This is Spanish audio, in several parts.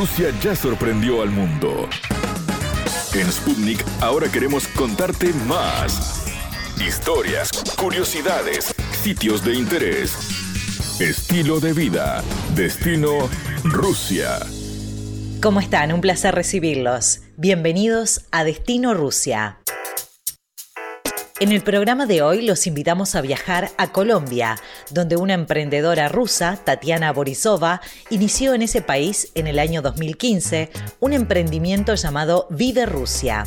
Rusia ya sorprendió al mundo. En Sputnik ahora queremos contarte más. Historias, curiosidades, sitios de interés, estilo de vida, destino Rusia. ¿Cómo están? Un placer recibirlos. Bienvenidos a Destino Rusia. En el programa de hoy los invitamos a viajar a Colombia, donde una emprendedora rusa, Tatiana Borisova, inició en ese país en el año 2015 un emprendimiento llamado Vive Rusia.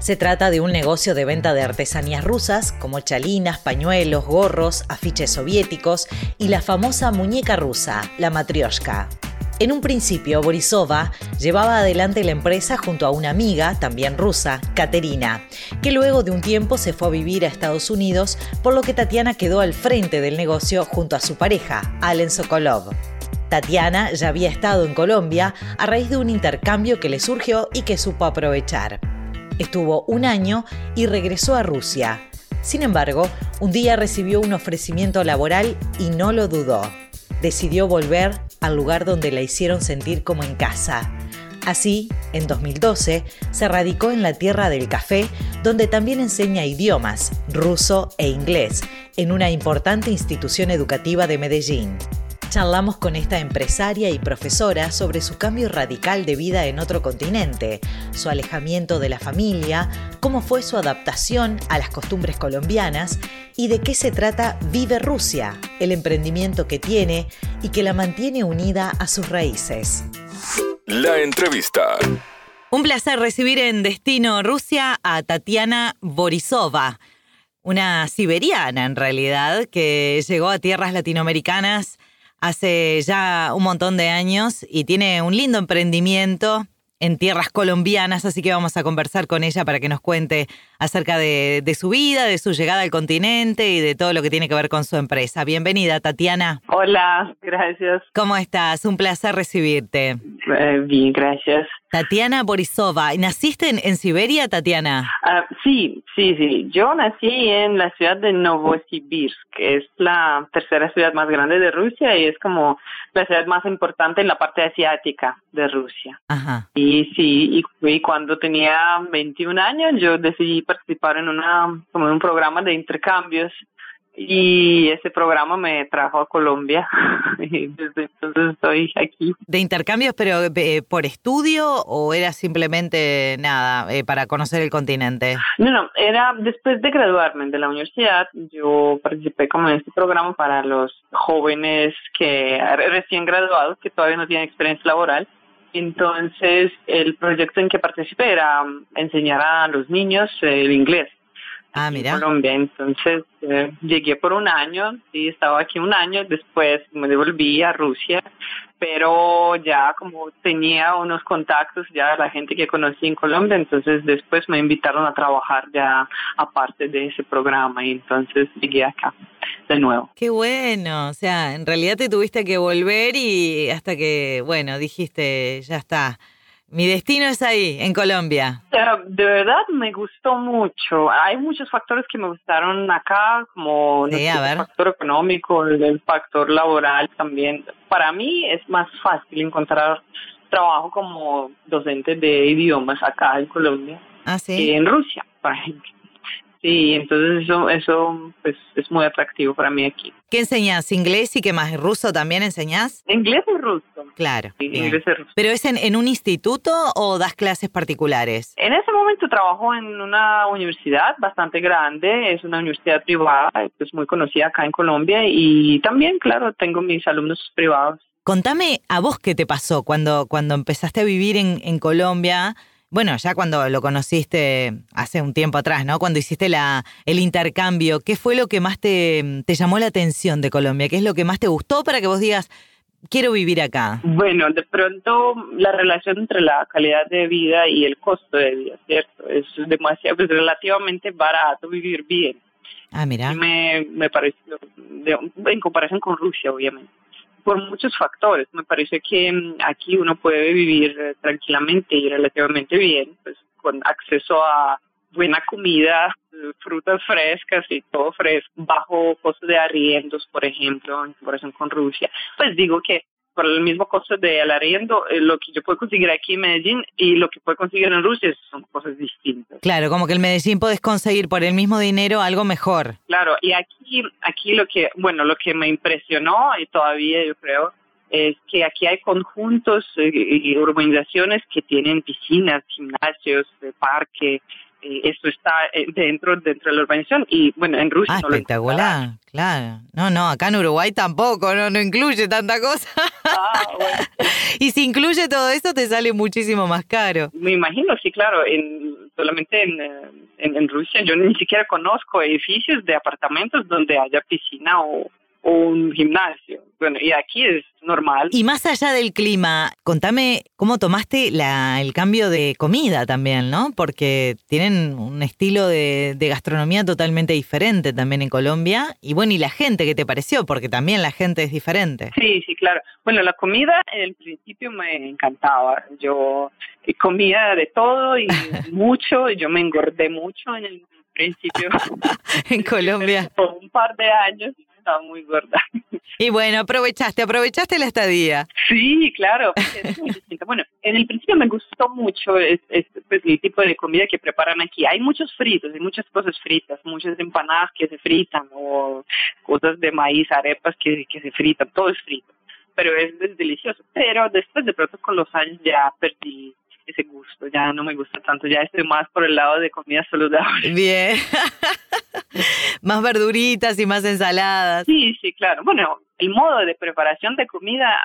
Se trata de un negocio de venta de artesanías rusas como chalinas, pañuelos, gorros, afiches soviéticos y la famosa muñeca rusa, la matrioshka. En un principio, Borisova llevaba adelante la empresa junto a una amiga, también rusa, Katerina, que luego de un tiempo se fue a vivir a Estados Unidos, por lo que Tatiana quedó al frente del negocio junto a su pareja, Allen Sokolov. Tatiana ya había estado en Colombia a raíz de un intercambio que le surgió y que supo aprovechar. Estuvo un año y regresó a Rusia. Sin embargo, un día recibió un ofrecimiento laboral y no lo dudó. Decidió volver al lugar donde la hicieron sentir como en casa. Así, en 2012, se radicó en la tierra del café, donde también enseña idiomas, ruso e inglés, en una importante institución educativa de Medellín. Charlamos con esta empresaria y profesora sobre su cambio radical de vida en otro continente, su alejamiento de la familia, cómo fue su adaptación a las costumbres colombianas y de qué se trata Vive Rusia, el emprendimiento que tiene y que la mantiene unida a sus raíces. La entrevista. Un placer recibir en Destino Rusia a Tatiana Borisova, una siberiana en realidad, que llegó a tierras latinoamericanas hace ya un montón de años y tiene un lindo emprendimiento en tierras colombianas, así que vamos a conversar con ella para que nos cuente acerca de, su vida, de su llegada al continente y de todo lo que tiene que ver con su empresa. Bienvenida, Tatiana. Hola, gracias. ¿Cómo estás? Un placer recibirte. Eh, bien, gracias. Tatiana Borisova, ¿naciste en, Siberia, Tatiana? Ah, sí, sí, sí. Yo nací en la ciudad de Novosibirsk, que es la tercera ciudad más grande de Rusia y es como la ciudad más importante en la parte asiática de Rusia. Ajá. Y sí, y, cuando tenía 21 años yo decidí participar en una como en un programa de intercambios y ese programa me trajo a Colombia y desde entonces estoy aquí. ¿De intercambios pero eh, por estudio o era simplemente nada eh, para conocer el continente? No, no, era después de graduarme de la universidad, yo participé como en este programa para los jóvenes que recién graduados que todavía no tienen experiencia laboral entonces, el proyecto en que participé era um, enseñar a los niños el inglés. Ah, mira. En Colombia. Entonces, eh, llegué por un año, sí, estaba aquí un año, después me devolví a Rusia, pero ya como tenía unos contactos ya la gente que conocí en Colombia, entonces después me invitaron a trabajar ya aparte de ese programa y entonces llegué acá de nuevo. Qué bueno, o sea, en realidad te tuviste que volver y hasta que, bueno, dijiste, ya está. Mi destino es ahí, en Colombia. De verdad me gustó mucho. Hay muchos factores que me gustaron acá, como el factor económico, el, factor laboral también. Para mí es más fácil encontrar trabajo como docente de idiomas acá en Colombia ¿Ah, que en Rusia, por ejemplo. Sí, entonces eso, eso pues, es muy atractivo para mí aquí. ¿Qué enseñas? ¿Inglés y qué más? ¿Ruso también enseñas? Inglés y ruso. Claro. inglés y ruso. ¿Pero es en, en, un instituto o das clases particulares? En ese momento trabajo en una universidad bastante grande, es una universidad privada, es muy conocida acá en Colombia y también, claro, tengo mis alumnos privados. Contame a vos qué te pasó cuando, cuando empezaste a vivir en, en Colombia bueno, ya cuando lo conociste hace un tiempo atrás, ¿no? Cuando hiciste la, el intercambio, ¿qué fue lo que más te, te llamó la atención de Colombia? ¿Qué es lo que más te gustó para que vos digas, quiero vivir acá? Bueno, de pronto la relación entre la calidad de vida y el costo de vida, ¿cierto? Es demasiado, pues, relativamente barato vivir bien. Ah, mira. Me, me pareció, en comparación con Rusia, obviamente por muchos factores. Me parece que mm, aquí uno puede vivir eh, tranquilamente y relativamente bien, pues con acceso a buena comida, frutas frescas y todo fresco, bajo costo de arriendos, por ejemplo, en comparación con Rusia. Pues digo que por el mismo costo del arriendo, eh, lo que yo puedo conseguir aquí en Medellín y lo que puedo conseguir en Rusia son cosas distintas. Claro, como que en Medellín puedes conseguir por el mismo dinero algo mejor. Claro, y aquí, aquí lo que, bueno, lo que me impresionó y todavía yo creo es que aquí hay conjuntos eh, y urbanizaciones que tienen piscinas, gimnasios, parque, esto está eh, dentro dentro de la urbanización y bueno en Rusia ah, espectacular claro. No no acá en Uruguay tampoco no no incluye tanta cosa. Ah, bueno. y si incluye todo eso te sale muchísimo más caro. Me imagino sí claro en solamente en, eh, en, en Rusia yo ni siquiera conozco edificios de apartamentos donde haya piscina o un gimnasio. Bueno, y aquí es normal. Y más allá del clima, contame cómo tomaste la, el cambio de comida también, ¿no? Porque tienen un estilo de, de, gastronomía totalmente diferente también en Colombia. Y bueno, ¿y la gente qué te pareció? Porque también la gente es diferente. Sí, sí, claro. Bueno, la comida en principio me encantaba. Yo comía de todo y mucho. Yo me engordé mucho en el principio. en Colombia. Por un par de años estaba muy gorda. Y bueno, aprovechaste, aprovechaste la estadía. Sí, claro, es muy Bueno, en el principio me gustó mucho este, pues, el tipo de comida que preparan aquí. Hay muchos fritos, hay muchas cosas fritas, muchas empanadas que se fritan o cosas de maíz, arepas que, que se fritan, todo es frito. Pero es, es delicioso. Pero después de pronto con los años ya perdí ese gusto, ya no me gusta tanto, ya estoy más por el lado de comida saludable. Bien. más verduritas y más ensaladas. Sí, sí, claro. Bueno, el modo de preparación de comida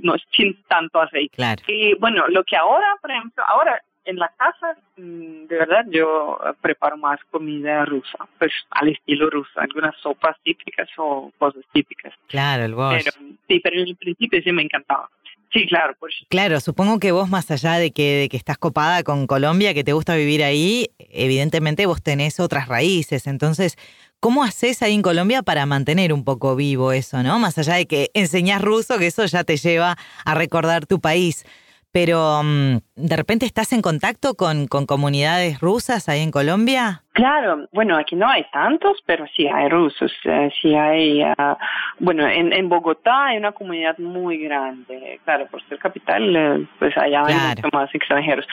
no es sin tanto aceite. Claro. Y bueno, lo que ahora, por ejemplo, ahora en la casa, mm, de verdad, yo preparo más comida rusa, pues al estilo ruso, algunas sopas típicas o cosas típicas. Claro, el bosch. sí, pero en el principio sí me encantaba. Sí, claro. Pues. Claro, supongo que vos, más allá de que, de que estás copada con Colombia, que te gusta vivir ahí, evidentemente vos tenés otras raíces. Entonces, ¿cómo haces ahí en Colombia para mantener un poco vivo eso, no? Más allá de que enseñás ruso, que eso ya te lleva a recordar tu país pero mm, ¿de repente estás en contacto con, con comunidades rusas ahí en Colombia? Claro, bueno, aquí no hay tantos, pero sí hay rusos, eh, sí hay, uh, bueno, en, en Bogotá hay una comunidad muy grande, claro, por ser capital, eh, pues allá hay mucho más extranjeros.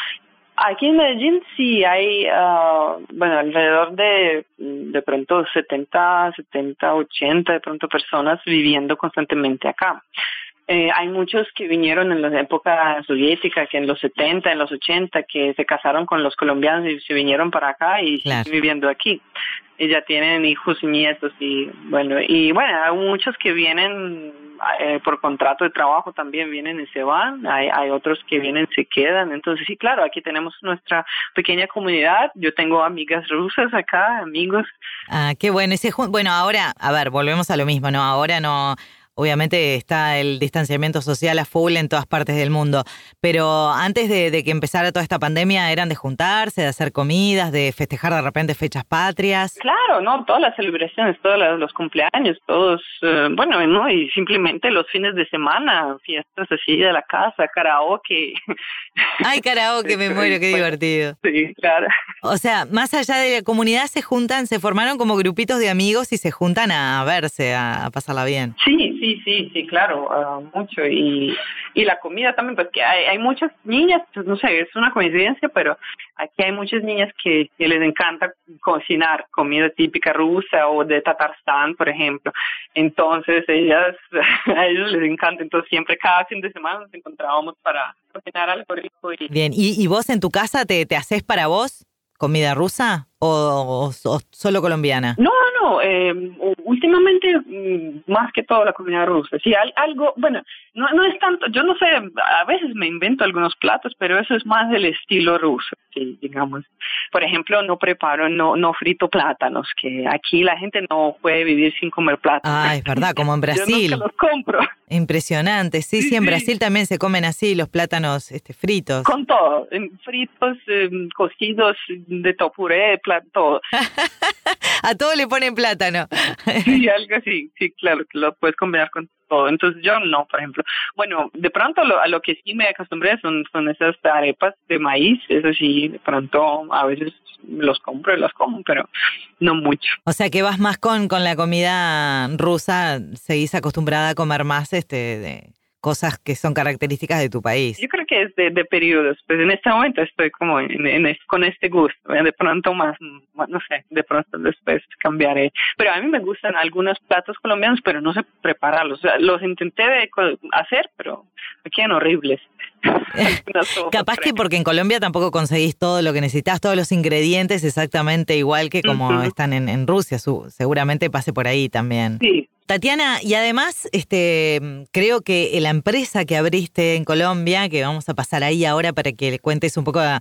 Aquí en Medellín sí hay, uh, bueno, alrededor de de pronto 70, 70, 80 de pronto personas viviendo constantemente acá. Eh, hay muchos que vinieron en la época soviética, que en los 70, en los 80, que se casaron con los colombianos y se vinieron para acá y siguen viviendo aquí. Y ya tienen hijos y nietos y bueno, y bueno, hay muchos que vienen eh, por contrato de trabajo también vienen y se van, hay, hay otros que vienen y se quedan. Entonces sí, claro, aquí tenemos nuestra pequeña comunidad. Yo tengo amigas rusas acá, amigos. Ah, qué bueno. Ese, bueno, ahora, a ver, volvemos a lo mismo, ¿no? Ahora no Obviamente está el distanciamiento social a full en todas partes del mundo, pero antes de, que empezara toda esta pandemia, ¿eran de juntarse, de hacer comidas, de festejar de repente fechas patrias? Claro, ¿no? Todas las celebraciones, todos los cumpleaños, todos, eh, bueno, ¿no? Y simplemente los fines de semana, fiestas así de la casa, karaoke. Ay, karaoke, me muero, qué divertido. Sí, claro. O sea, más allá de la comunidad, se juntan, se formaron como grupitos de amigos y se juntan a verse, a, a pasarla bien. Sí, sí Sí, sí, claro, ah, mucho. Y, y la comida también, pues que hay, muchas niñas, pues no sé, es una coincidencia, pero aquí hay muchas niñas que, les encanta cocinar comida típica rusa o de Tatarstan, por ejemplo. Entonces, ellas, a ellos les encanta. Entonces, siempre cada fin de semana nos encontrábamos para cocinar algo rico. Y... Bien, ¿Y, ¿y vos en tu casa te, te haces para vos comida rusa o, o solo colombiana? No, no, eh, últimamente mm, más que todo la comida rusa. Sí, algo, bueno, no, no es tanto, yo no sé, a veces me invento algunos platos, pero eso es más del estilo ruso, sí, digamos. Por ejemplo, no preparo, no, no frito plátanos, que aquí la gente no puede vivir sin comer plátanos. Ah, es verdad, como en Brasil. yo los compro. Impresionante, sí, sí, en Brasil también se comen así los plátanos este, fritos. Con todo, fritos, em, cocidos, de topuré, todo. a todo le ponen plátano. sí, algo así, sí, claro, que lo puedes combinar con todo. Entonces yo no, por ejemplo. Bueno, de pronto lo, a lo que sí me acostumbré son, son esas arepas de maíz, eso sí, de pronto a veces los compro y los como, pero no mucho. O sea que vas más con, con la comida rusa, seguís acostumbrada a comer más este de cosas que son características de tu país. Yo creo que es de, de periodos, pues en este momento estoy como en, con este gusto, de pronto más, no sé, de pronto después cambiaré. Pero a mí me gustan algunos platos colombianos, pero no sé prepararlos. los intenté hacer, pero me quedan horribles. Capaz que porque en Colombia tampoco conseguís todo lo que necesitas, todos los ingredientes exactamente igual que como están en, en Rusia. seguramente pase por ahí también. Sí, Tatiana, y además, este, creo que la empresa que abriste en Colombia, que vamos a pasar ahí ahora para que le cuentes un poco a,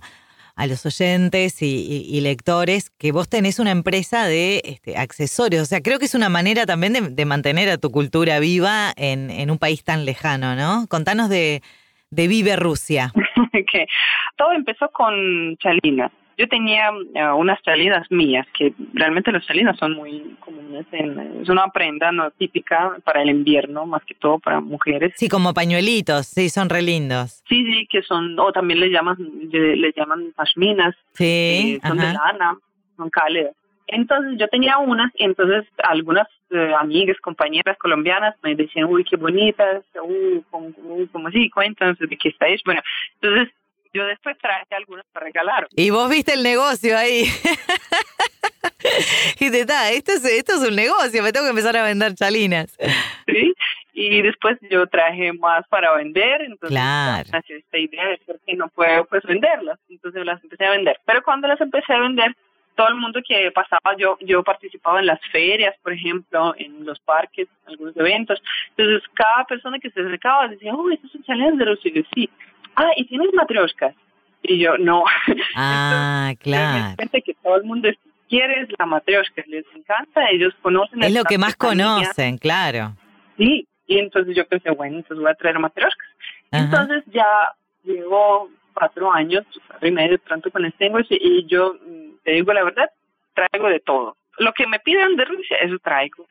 los oyentes y, lectores, que vos tenés una empresa de este, accesorios. O sea, creo que es una manera también de, mantener a tu cultura viva en, un país tan lejano, ¿no? Contanos de, de Vive Rusia. Todo empezó con Chalina. Yo tenía eh, unas chalinas mías, que realmente las chalinas son muy comunes, es una prenda no típica para el invierno, más que todo para mujeres. Sí, como pañuelitos, sí, son re lindos. Sí, sí, que son, o también le llaman, le, llaman pashminas, sí, son de lana, son cálidas. Entonces yo tenía unas y entonces algunas eh, amigas, compañeras colombianas me decían, uy, qué bonitas, uy, como, como así, cuéntanos de qué estáis. Bueno, entonces yo después traje algunas para regalar. Y vos viste el negocio ahí. y te está, esto es, esto es un negocio, me tengo que empezar a vender chalinas. Sí, y después yo traje más para vender, entonces claro. esta idea de que no puedo pues venderlas, entonces las empecé a vender. Pero cuando las empecé a vender, todo el mundo que pasaba, yo yo participaba en las ferias, por ejemplo, en los parques, en algunos eventos. Entonces, cada persona que se acercaba decía, oh, estos son chalinas de los sí ah, ¿y tienes matrioscas? Y yo, no. Ah, claro. Gente que todo el mundo quiere la matrioshka, les encanta, ellos conocen. Es lo que más conocen, claro. Sí, y entonces yo pensé, bueno, entonces voy a traer matrioshkas. Entonces ya llevo cuatro años, cuatro y medio pronto con este negocio y yo, mm, te digo la verdad, traigo de todo. Lo que me piden de Rusia, eso traigo.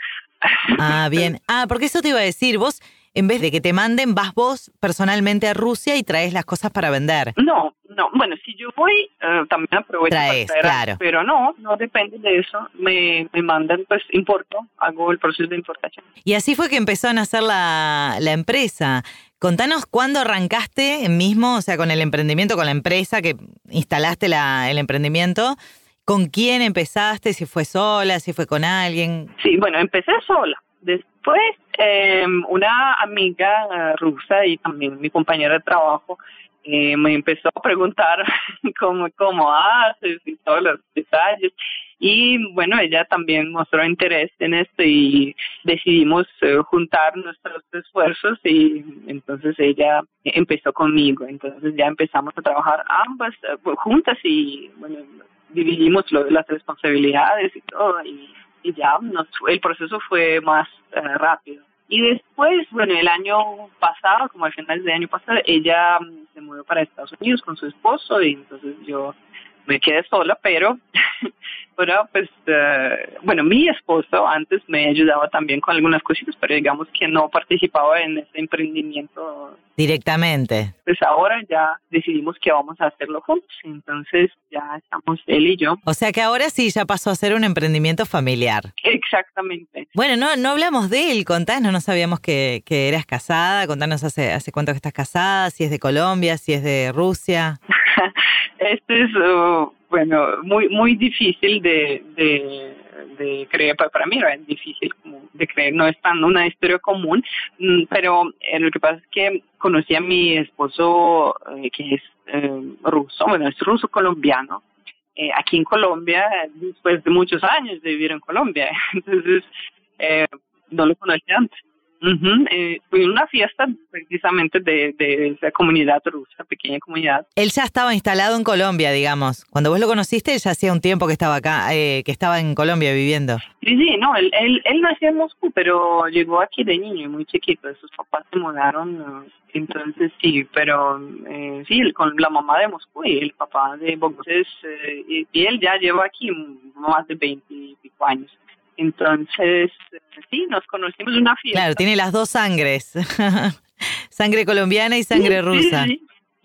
Ah, bien. Ah, porque eso te iba a decir, vos en vez de que te manden, vas vos personalmente a Rusia y traes las cosas para vender. No, no. Bueno, si yo voy, eh, también aprovecho traes, claro. pero no, no depende de eso. Me, me mandan, pues importo, hago el proceso de importación. Y así fue que empezó a nacer la, la empresa. Contanos cuándo arrancaste mismo, o sea, con el emprendimiento, con la empresa que instalaste la, el emprendimiento. ¿Con quién empezaste? ¿Si fue sola? ¿Si fue con alguien? Sí, bueno, empecé sola. Después, eh, una amiga eh, rusa y también mi compañera de trabajo eh, me empezó a preguntar cómo, cómo haces y todos los detalles. Y bueno, ella también mostró interés en esto y decidimos eh, juntar nuestros esfuerzos y entonces ella empezó conmigo. Entonces ya empezamos a trabajar ambas juntas y bueno, dividimos lo, las responsabilidades y todo. Y y ya el proceso fue más eh, rápido. Y después, bueno, el año pasado, como al final del año pasado, ella mm, se mudó para Estados Unidos con su esposo y entonces yo me quedé sola, pero bueno, pues, eh, bueno, mi esposo antes me ayudaba también con algunas cositas, pero digamos que no participaba en ese emprendimiento directamente. Pues ahora ya decidimos que vamos a hacerlo juntos, entonces ya estamos él y yo. O sea que ahora sí ya pasó a ser un emprendimiento familiar. Exactamente. Bueno, no, no hablamos de él, contanos, no sabíamos que, que eras casada, contanos hace, hace cuánto que estás casada, si es de Colombia, si es de Rusia. este es, uh, bueno, muy muy difícil de, de, creer, para mí es difícil de creer, no es tan una historia común, mm, pero eh, lo que pasa es que conocí a mi esposo eh, que es eh, ruso, bueno, es ruso colombiano, aquí en Colombia, después de muchos años de vivir en Colombia, entonces no lo conocí antes. Uh fui a una fiesta precisamente de, de, esa comunidad rusa, pequeña comunidad. Él ya estaba instalado en Colombia, digamos. Cuando vos lo conociste, ya hacía un tiempo que estaba acá, eh, que estaba en Colombia viviendo. Sí, sí, no, él, él, él nació en Moscú, pero llegó aquí de niño, muy chiquito. Sus papás se mudaron, entonces sí, pero eh, sí, con la mamá de Moscú y el papá de Bogotá. Eh, y, él ya lleva aquí más de 20 años. Entonces, sí, nos conocimos en una fiesta. Claro, tiene las dos sangres, sangre colombiana y sangre rusa.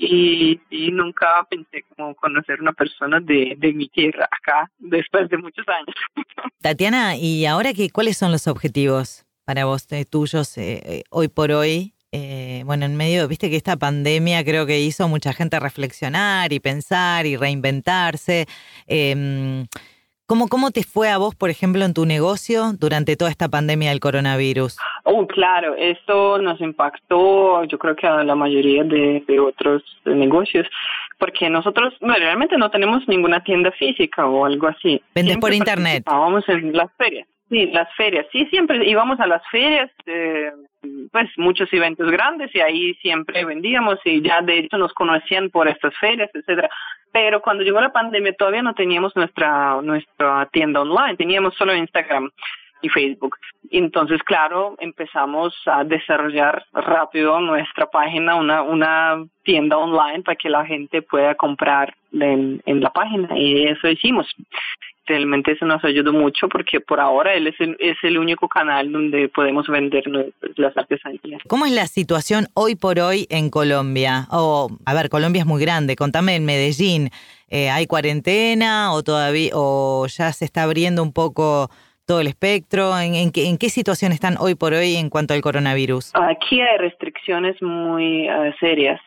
Y, y, nunca pensé como conocer una persona de, de mi tierra acá después de muchos años. Tatiana, ¿y ahora qué, cuáles son los objetivos para vos eh, tuyos eh, eh, hoy por hoy eh, bueno, en medio, viste que esta pandemia creo que hizo mucha gente reflexionar y pensar y reinventarse. ¿Cómo, ¿Cómo te fue a vos, por ejemplo, en tu negocio durante toda esta pandemia del coronavirus? Oh, claro, esto nos impactó, yo creo que a la mayoría de, otros negocios, porque nosotros realmente no tenemos ninguna tienda física o algo así. Vendes por internet. Vamos en las ferias. Sí, las ferias. Sí, siempre íbamos a las ferias, eh, pues muchos eventos grandes y ahí siempre vendíamos y ya de hecho nos conocían por estas ferias, etcétera. Pero cuando llegó la pandemia todavía no teníamos nuestra nuestra tienda online, teníamos solo Instagram y Facebook. Entonces, claro, empezamos a desarrollar rápido nuestra página, una, una tienda online para que la gente pueda comprar en, en la página y eso hicimos realmente eso nos ayudó mucho porque por ahora él es el, es el único canal donde podemos vender las artesanías. ¿Cómo es la situación hoy por hoy en Colombia? O, a ver, Colombia es muy grande, contame en Medellín, eh, ¿hay cuarentena o todavía, o ya se está abriendo un poco todo el espectro? ¿En, en, qué, en qué situación están hoy por hoy en cuanto al coronavirus? Aquí hay restricciones muy eh, serias.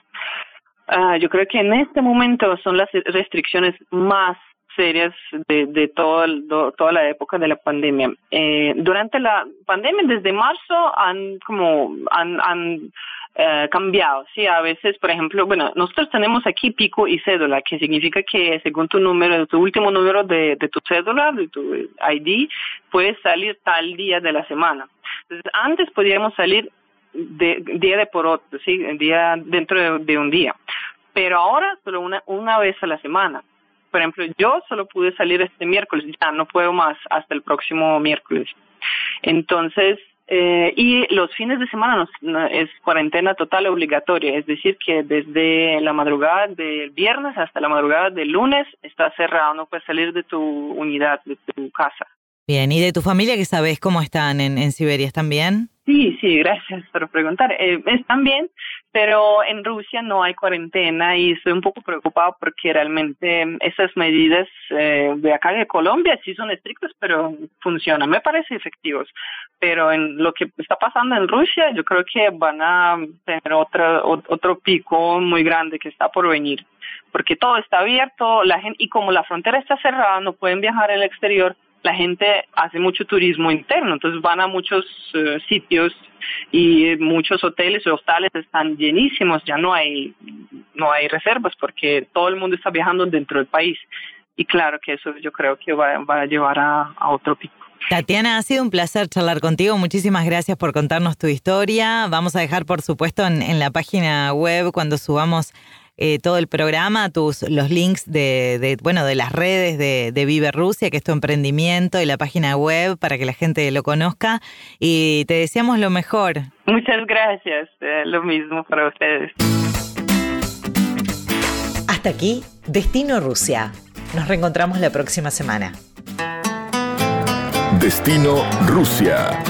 Ah, yo creo que en este momento son las restricciones más serias de, de todo toda la época de la pandemia. Eh, durante la pandemia, desde marzo, han como han, eh, cambiado, sí, a veces, por ejemplo, bueno, nosotros tenemos aquí pico y cédula, que significa que según tu número, tu último número de, de tu cédula, de tu ID, puedes salir tal día de la semana. Entonces, antes podíamos salir de día de por otro, sí, día dentro de, de un día, pero ahora solo una una vez a la semana por ejemplo, yo solo pude salir este miércoles, ya no puedo más hasta el próximo miércoles. Entonces, eh, y los fines de semana es cuarentena total obligatoria, es decir, que desde la madrugada del viernes hasta la madrugada del lunes está cerrado, no puedes salir de tu unidad, de tu casa. Bien, ¿y de tu familia qué sabes cómo están en, en Siberia? ¿Están bien? Sí, sí, gracias por preguntar. Eh, están bien, pero en Rusia no hay cuarentena y estoy un poco preocupado porque realmente esas medidas eh, de acá de Colombia sí son estrictas, pero funcionan, me parece efectivos. Pero en lo que está pasando en Rusia, yo creo que van a tener otra, otro pico muy grande que está por venir, porque todo está abierto, la gente y como la frontera está cerrada, no pueden viajar al exterior la gente hace mucho turismo interno, entonces van a muchos eh, sitios y muchos hoteles y hostales están llenísimos, ya no hay no hay reservas porque todo el mundo está viajando dentro del país y claro que eso yo creo que va, a llevar a, otro pico. Tatiana, ha sido un placer charlar contigo. Muchísimas gracias por contarnos tu historia. Vamos a dejar, por supuesto, en la página web cuando subamos eh, todo el programa, tus los links de, bueno de las redes de, Vive Rusia, que es tu emprendimiento y la página web para que la gente lo conozca. Y te deseamos lo mejor. Muchas gracias, eh, lo mismo para ustedes. Hasta aquí, Destino Rusia. Nos reencontramos la próxima semana. Destino Rusia.